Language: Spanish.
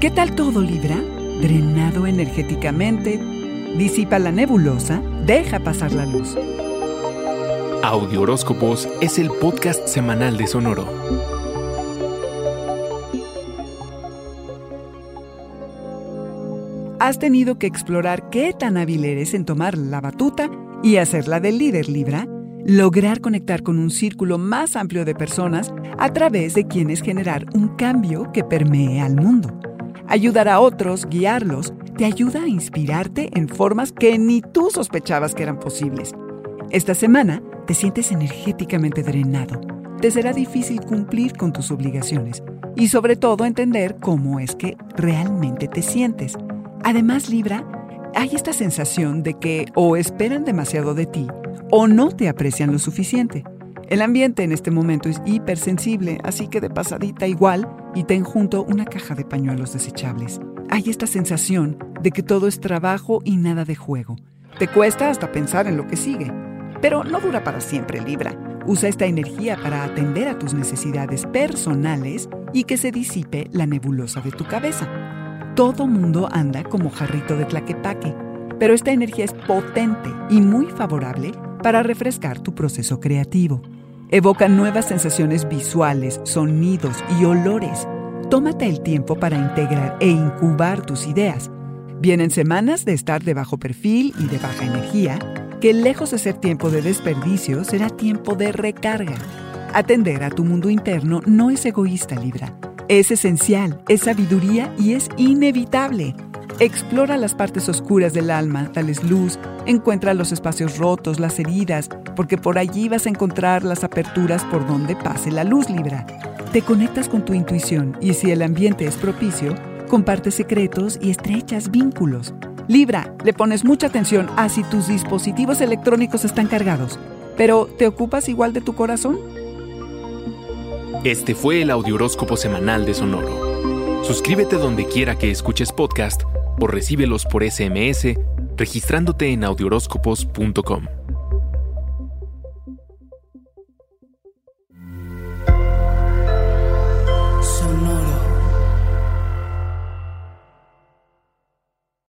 ¿Qué tal todo, Libra? Drenado energéticamente, disipa la nebulosa, deja pasar la luz. Audio Horóscopos es el podcast semanal de Sonoro. Has tenido que explorar qué tan hábil eres en tomar la batuta y hacerla del líder Libra, lograr conectar con un círculo más amplio de personas a través de quienes generar un cambio que permee al mundo. Ayudar a otros, guiarlos, te ayuda a inspirarte en formas que ni tú sospechabas que eran posibles. Esta semana te sientes energéticamente drenado. Te será difícil cumplir con tus obligaciones y sobre todo entender cómo es que realmente te sientes. Además, Libra, hay esta sensación de que o esperan demasiado de ti o no te aprecian lo suficiente. El ambiente en este momento es hipersensible, así que de pasadita igual y ten junto una caja de pañuelos desechables. Hay esta sensación de que todo es trabajo y nada de juego. Te cuesta hasta pensar en lo que sigue. Pero no dura para siempre, Libra. Usa esta energía para atender a tus necesidades personales y que se disipe la nebulosa de tu cabeza. Todo mundo anda como jarrito de tlaquepaque, pero esta energía es potente y muy favorable para refrescar tu proceso creativo. Evoca nuevas sensaciones visuales, sonidos y olores. Tómate el tiempo para integrar e incubar tus ideas. Vienen semanas de estar de bajo perfil y de baja energía, que lejos de ser tiempo de desperdicio, será tiempo de recarga. Atender a tu mundo interno no es egoísta, Libra. Es esencial, es sabiduría y es inevitable. Explora las partes oscuras del alma, dales luz, encuentra los espacios rotos, las heridas, porque por allí vas a encontrar las aperturas por donde pase la luz Libra. Te conectas con tu intuición y si el ambiente es propicio, compartes secretos y estrechas vínculos. Libra, le pones mucha atención a si tus dispositivos electrónicos están cargados, pero ¿te ocupas igual de tu corazón? Este fue el Audioróscopo Semanal de Sonoro. Suscríbete donde quiera que escuches podcast o recíbelos por SMS registrándote en audioróscopos.com.